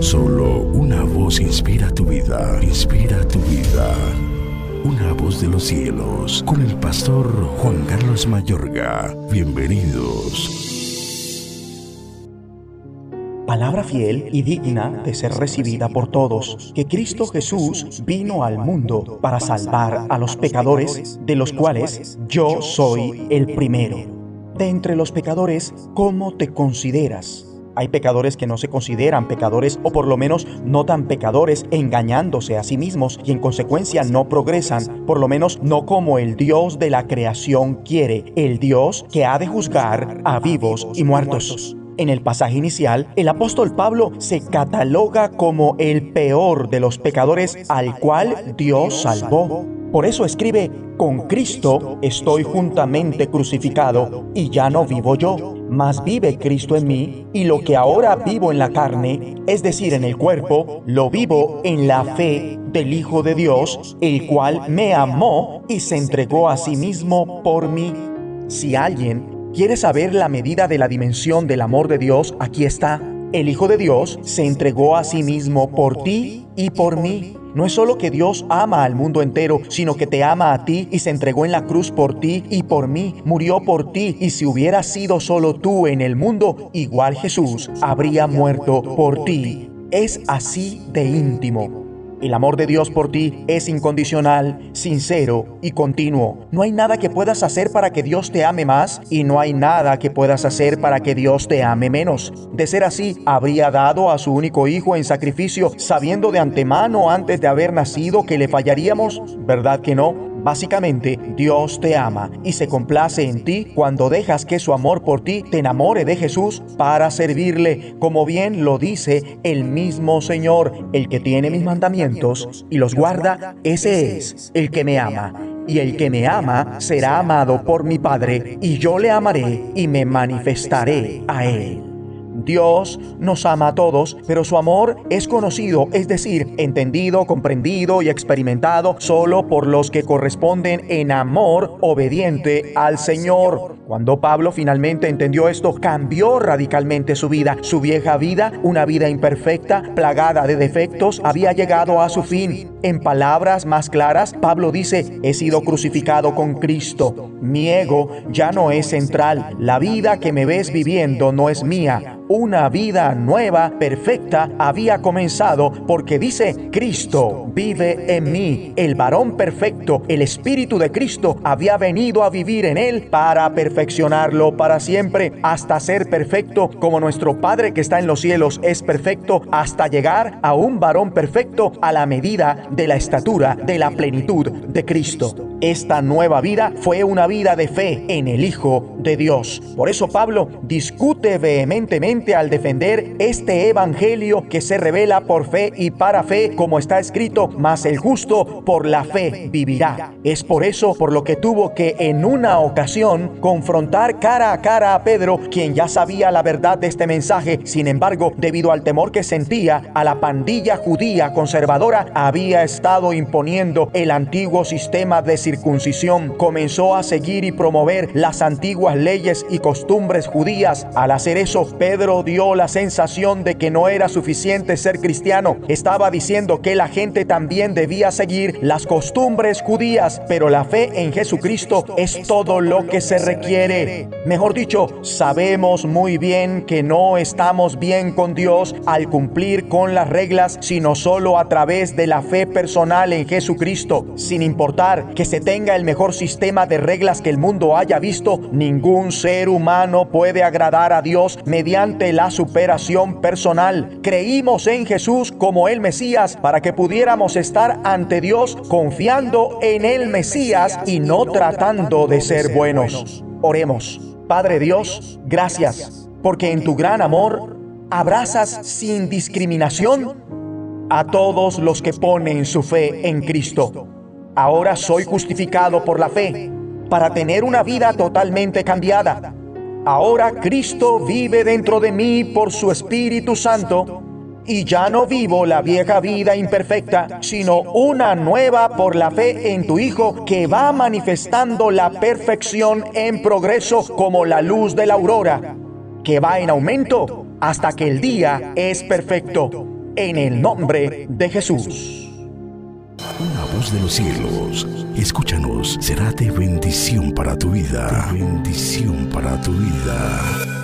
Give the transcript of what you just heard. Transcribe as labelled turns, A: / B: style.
A: Solo una voz inspira tu vida, inspira tu vida. Una voz de los cielos, con el pastor Juan Carlos Mayorga. Bienvenidos.
B: Palabra fiel y digna de ser recibida por todos, que Cristo Jesús vino al mundo para salvar a los pecadores, de los cuales yo soy el primero. De entre los pecadores, ¿cómo te consideras? Hay pecadores que no se consideran pecadores o por lo menos no tan pecadores engañándose a sí mismos y en consecuencia no progresan, por lo menos no como el Dios de la creación quiere, el Dios que ha de juzgar a vivos y muertos. En el pasaje inicial, el apóstol Pablo se cataloga como el peor de los pecadores al cual Dios salvó. Por eso escribe, con Cristo estoy juntamente crucificado y ya no vivo yo, mas vive Cristo en mí y lo que ahora vivo en la carne, es decir, en el cuerpo, lo vivo en la fe del Hijo de Dios, el cual me amó y se entregó a sí mismo por mí. Si alguien quiere saber la medida de la dimensión del amor de Dios, aquí está. El Hijo de Dios se entregó a sí mismo por ti y por mí. No es solo que Dios ama al mundo entero, sino que te ama a ti y se entregó en la cruz por ti y por mí, murió por ti y si hubiera sido solo tú en el mundo, igual Jesús habría muerto por ti. Es así de íntimo. El amor de Dios por ti es incondicional, sincero y continuo. No hay nada que puedas hacer para que Dios te ame más y no hay nada que puedas hacer para que Dios te ame menos. De ser así, habría dado a su único hijo en sacrificio sabiendo de antemano antes de haber nacido que le fallaríamos. ¿Verdad que no? Básicamente, Dios te ama y se complace en ti cuando dejas que su amor por ti te enamore de Jesús para servirle, como bien lo dice el mismo Señor, el que tiene mis mandamientos y los guarda, ese es el que me ama. Y el que me ama será amado por mi Padre, y yo le amaré y me manifestaré a él. Dios nos ama a todos, pero su amor es conocido, es decir, entendido, comprendido y experimentado solo por los que corresponden en amor obediente al Señor. Cuando Pablo finalmente entendió esto, cambió radicalmente su vida. Su vieja vida, una vida imperfecta, plagada de defectos, había llegado a su fin. En palabras más claras, Pablo dice, he sido crucificado con Cristo. Mi ego ya no es central. La vida que me ves viviendo no es mía una vida nueva, perfecta, había comenzado porque dice, Cristo vive en mí. El varón perfecto, el Espíritu de Cristo, había venido a vivir en él para perfeccionarlo para siempre, hasta ser perfecto como nuestro Padre que está en los cielos es perfecto, hasta llegar a un varón perfecto a la medida de la estatura, de la plenitud de Cristo. Esta nueva vida fue una vida de fe en el Hijo de Dios. Por eso Pablo discute vehementemente al defender este evangelio que se revela por fe y para fe, como está escrito, mas el justo por la fe vivirá. Es por eso por lo que tuvo que en una ocasión confrontar cara a cara a Pedro, quien ya sabía la verdad de este mensaje, sin embargo, debido al temor que sentía a la pandilla judía conservadora, había estado imponiendo el antiguo sistema de circuncisión, comenzó a seguir y promover las antiguas leyes y costumbres judías. Al hacer eso, Pedro dio la sensación de que no era suficiente ser cristiano. Estaba diciendo que la gente también debía seguir las costumbres judías, pero la fe en Jesucristo es todo lo que se requiere. Mejor dicho, sabemos muy bien que no estamos bien con Dios al cumplir con las reglas, sino solo a través de la fe personal en Jesucristo. Sin importar que se tenga el mejor sistema de reglas que el mundo haya visto, ningún ser humano puede agradar a Dios mediante la superación personal. Creímos en Jesús como el Mesías para que pudiéramos estar ante Dios confiando en el Mesías y no tratando de ser buenos. Oremos. Padre Dios, gracias, porque en tu gran amor abrazas sin discriminación a todos los que ponen su fe en Cristo. Ahora soy justificado por la fe para tener una vida totalmente cambiada Ahora Cristo vive dentro de mí por su Espíritu Santo y ya no vivo la vieja vida imperfecta, sino una nueva por la fe en tu Hijo que va manifestando la perfección en progreso como la luz de la aurora, que va en aumento hasta que el día es perfecto. En el nombre de Jesús.
A: Una voz de los cielos, escúchanos, será de bendición para tu vida. Bendición para tu vida.